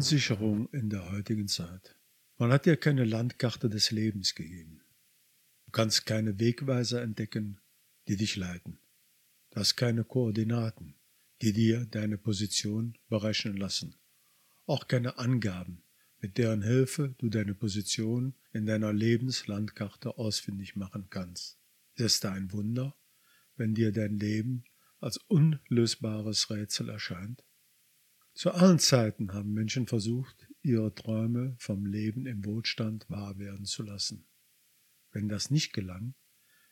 Verunsicherung in der heutigen Zeit. Man hat dir keine Landkarte des Lebens gegeben. Du kannst keine Wegweiser entdecken, die dich leiten. Du hast keine Koordinaten, die dir deine Position berechnen lassen. Auch keine Angaben, mit deren Hilfe du deine Position in deiner Lebenslandkarte ausfindig machen kannst. Ist da ein Wunder, wenn dir dein Leben als unlösbares Rätsel erscheint? Zu allen Zeiten haben Menschen versucht, ihre Träume vom Leben im Wohlstand wahr werden zu lassen. Wenn das nicht gelang,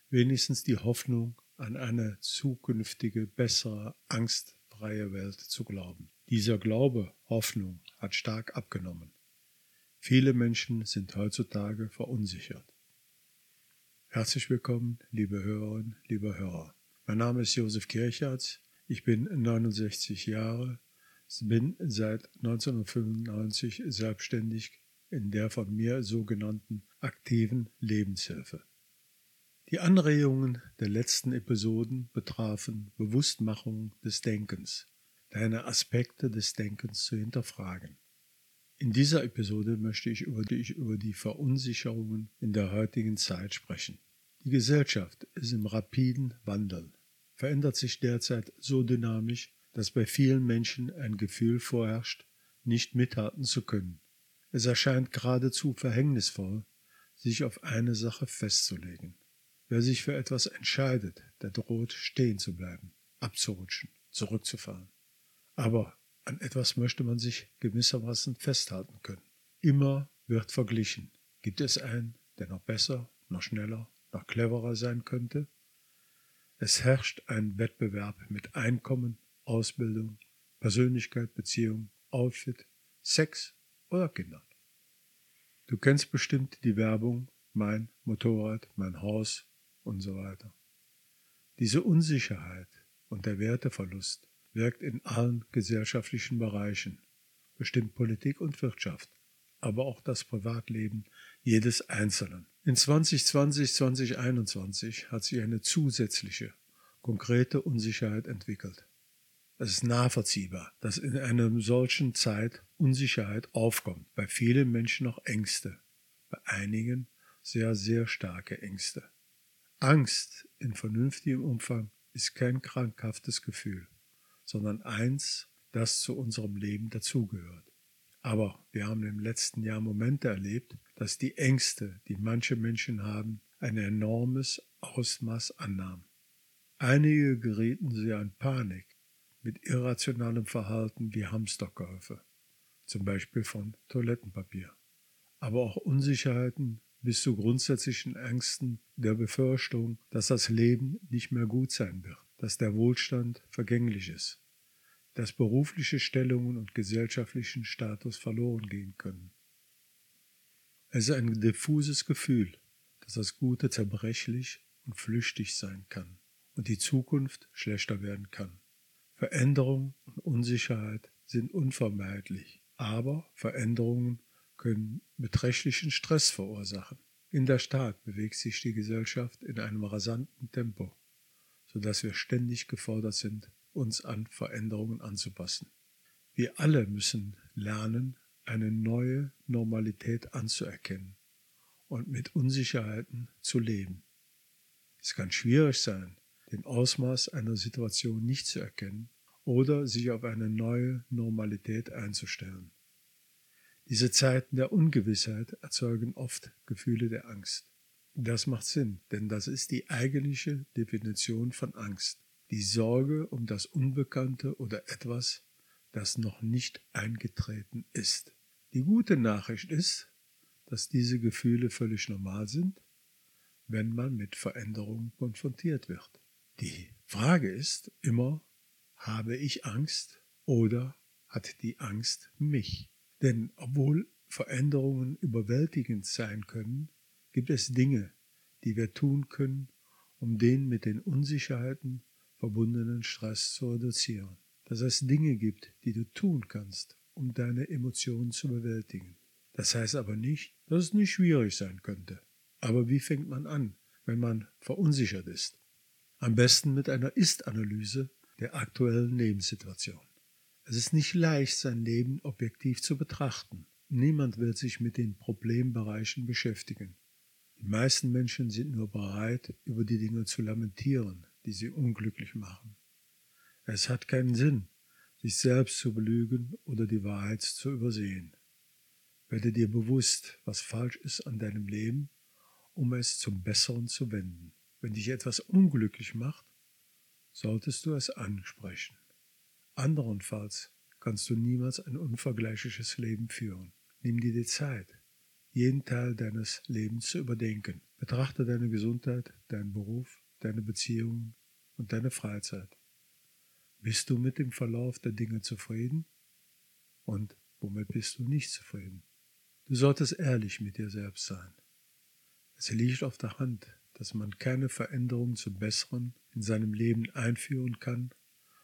wenigstens die Hoffnung an eine zukünftige, bessere, angstfreie Welt zu glauben. Dieser Glaube, Hoffnung, hat stark abgenommen. Viele Menschen sind heutzutage verunsichert. Herzlich willkommen, liebe Hörerinnen, liebe Hörer. Mein Name ist Josef Kirchhardt. Ich bin 69 Jahre, bin seit 1995 selbstständig in der von mir sogenannten aktiven Lebenshilfe. Die Anregungen der letzten Episoden betrafen Bewusstmachung des Denkens, deine Aspekte des Denkens zu hinterfragen. In dieser Episode möchte ich über, die, über die Verunsicherungen in der heutigen Zeit sprechen. Die Gesellschaft ist im rapiden Wandel, verändert sich derzeit so dynamisch, dass bei vielen Menschen ein Gefühl vorherrscht, nicht mithalten zu können. Es erscheint geradezu verhängnisvoll, sich auf eine Sache festzulegen. Wer sich für etwas entscheidet, der droht stehen zu bleiben, abzurutschen, zurückzufahren. Aber an etwas möchte man sich gewissermaßen festhalten können. Immer wird verglichen. Gibt es einen, der noch besser, noch schneller, noch cleverer sein könnte? Es herrscht ein Wettbewerb mit Einkommen, Ausbildung, Persönlichkeit, Beziehung, Outfit, Sex oder Kindern. Du kennst bestimmt die Werbung, mein Motorrad, mein Haus und so weiter. Diese Unsicherheit und der Werteverlust wirkt in allen gesellschaftlichen Bereichen, bestimmt Politik und Wirtschaft, aber auch das Privatleben jedes Einzelnen. In 2020, 2021 hat sich eine zusätzliche, konkrete Unsicherheit entwickelt. Es ist nachvollziehbar, dass in einer solchen Zeit Unsicherheit aufkommt, bei vielen Menschen noch Ängste, bei einigen sehr, sehr starke Ängste. Angst in vernünftigem Umfang ist kein krankhaftes Gefühl sondern eins, das zu unserem Leben dazugehört. Aber wir haben im letzten Jahr Momente erlebt, dass die Ängste, die manche Menschen haben, ein enormes Ausmaß annahmen. Einige gerieten sehr in Panik mit irrationalem Verhalten wie Hamsterkäufe, zum Beispiel von Toilettenpapier. Aber auch Unsicherheiten bis zu grundsätzlichen Ängsten der Befürchtung, dass das Leben nicht mehr gut sein wird dass der Wohlstand vergänglich ist, dass berufliche Stellungen und gesellschaftlichen Status verloren gehen können. Es ist ein diffuses Gefühl, dass das Gute zerbrechlich und flüchtig sein kann und die Zukunft schlechter werden kann. Veränderung und Unsicherheit sind unvermeidlich, aber Veränderungen können beträchtlichen Stress verursachen. In der Tat bewegt sich die Gesellschaft in einem rasanten Tempo sodass wir ständig gefordert sind, uns an Veränderungen anzupassen. Wir alle müssen lernen, eine neue Normalität anzuerkennen und mit Unsicherheiten zu leben. Es kann schwierig sein, den Ausmaß einer Situation nicht zu erkennen oder sich auf eine neue Normalität einzustellen. Diese Zeiten der Ungewissheit erzeugen oft Gefühle der Angst. Das macht Sinn, denn das ist die eigentliche Definition von Angst. Die Sorge um das Unbekannte oder etwas, das noch nicht eingetreten ist. Die gute Nachricht ist, dass diese Gefühle völlig normal sind, wenn man mit Veränderungen konfrontiert wird. Die Frage ist immer, habe ich Angst oder hat die Angst mich? Denn obwohl Veränderungen überwältigend sein können, gibt es Dinge, die wir tun können, um den mit den Unsicherheiten verbundenen Stress zu reduzieren. Dass es Dinge gibt, die du tun kannst, um deine Emotionen zu bewältigen. Das heißt aber nicht, dass es nicht schwierig sein könnte. Aber wie fängt man an, wenn man verunsichert ist? Am besten mit einer Ist-Analyse der aktuellen Lebenssituation. Es ist nicht leicht, sein Leben objektiv zu betrachten. Niemand will sich mit den Problembereichen beschäftigen. Die meisten Menschen sind nur bereit, über die Dinge zu lamentieren, die sie unglücklich machen. Es hat keinen Sinn, sich selbst zu belügen oder die Wahrheit zu übersehen. Werde dir bewusst, was falsch ist an deinem Leben, um es zum Besseren zu wenden. Wenn dich etwas unglücklich macht, solltest du es ansprechen. Anderenfalls kannst du niemals ein unvergleichliches Leben führen. Nimm dir die Zeit, jeden Teil deines Lebens zu überdenken. Betrachte deine Gesundheit, deinen Beruf, deine Beziehungen und deine Freizeit. Bist du mit dem Verlauf der Dinge zufrieden? Und womit bist du nicht zufrieden? Du solltest ehrlich mit dir selbst sein. Es liegt auf der Hand, dass man keine Veränderung zum Besseren in seinem Leben einführen kann,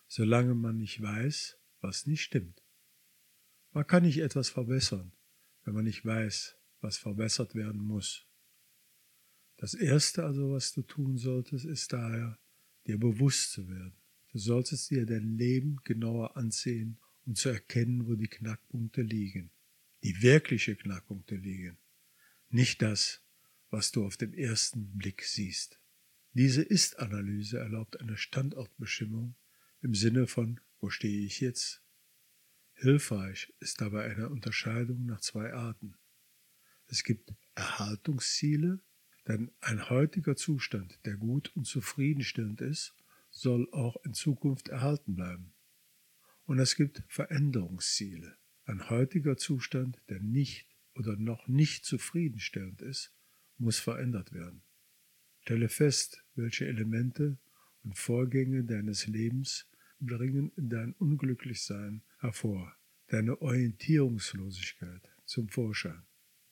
solange man nicht weiß, was nicht stimmt. Man kann nicht etwas verbessern, wenn man nicht weiß, was verbessert werden muss. Das Erste also, was du tun solltest, ist daher, dir bewusst zu werden. Du solltest dir dein Leben genauer ansehen, um zu erkennen, wo die Knackpunkte liegen. Die wirkliche Knackpunkte liegen. Nicht das, was du auf den ersten Blick siehst. Diese Ist-Analyse erlaubt eine Standortbestimmung im Sinne von, wo stehe ich jetzt? Hilfreich ist dabei eine Unterscheidung nach zwei Arten. Es gibt Erhaltungsziele, denn ein heutiger Zustand, der gut und zufriedenstellend ist, soll auch in Zukunft erhalten bleiben. Und es gibt Veränderungsziele. Ein heutiger Zustand, der nicht oder noch nicht zufriedenstellend ist, muss verändert werden. Stelle fest, welche Elemente und Vorgänge deines Lebens bringen dein Unglücklichsein hervor, deine Orientierungslosigkeit zum Vorschein.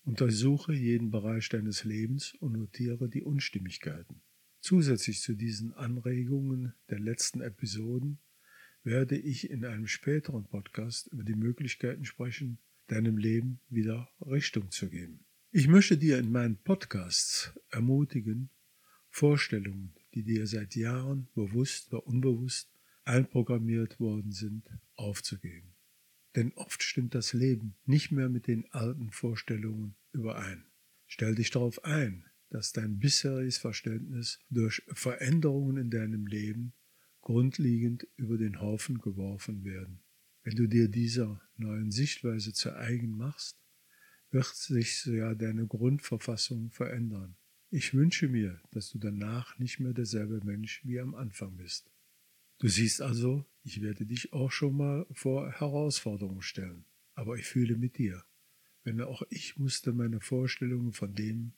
Untersuche jeden Bereich deines Lebens und notiere die Unstimmigkeiten. Zusätzlich zu diesen Anregungen der letzten Episoden werde ich in einem späteren Podcast über die Möglichkeiten sprechen, deinem Leben wieder Richtung zu geben. Ich möchte dir in meinen Podcasts ermutigen, Vorstellungen, die dir seit Jahren bewusst oder unbewusst einprogrammiert worden sind, aufzugeben. Denn oft stimmt das Leben nicht mehr mit den alten Vorstellungen überein. Stell dich darauf ein, dass dein bisheriges Verständnis durch Veränderungen in deinem Leben grundlegend über den Haufen geworfen werden. Wenn du dir dieser neuen Sichtweise zu eigen machst, wird sich ja deine Grundverfassung verändern. Ich wünsche mir, dass du danach nicht mehr derselbe Mensch wie am Anfang bist. Du siehst also, ich werde dich auch schon mal vor Herausforderungen stellen, aber ich fühle mit dir. Wenn auch ich musste meine Vorstellungen von dem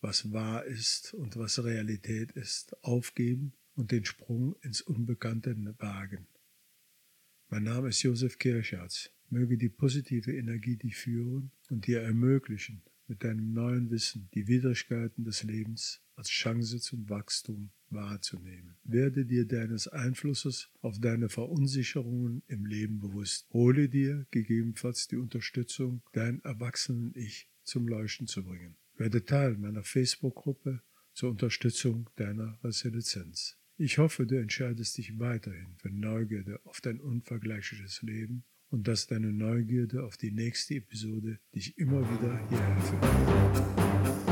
was wahr ist und was Realität ist, aufgeben und den Sprung ins Unbekannte wagen. Mein Name ist Josef Kirschatz. Möge die positive Energie dich führen und dir ermöglichen, mit deinem neuen Wissen die Widrigkeiten des Lebens als Chance zum Wachstum wahrzunehmen. Werde dir deines Einflusses auf deine Verunsicherungen im Leben bewusst. Hole dir gegebenenfalls die Unterstützung, dein erwachsenen Ich zum Leuchten zu bringen. Werde Teil meiner Facebook-Gruppe zur Unterstützung deiner Resilienz. Ich hoffe, du entscheidest dich weiterhin für Neugierde auf dein unvergleichliches Leben und dass deine Neugierde auf die nächste Episode dich immer wieder hierher führt.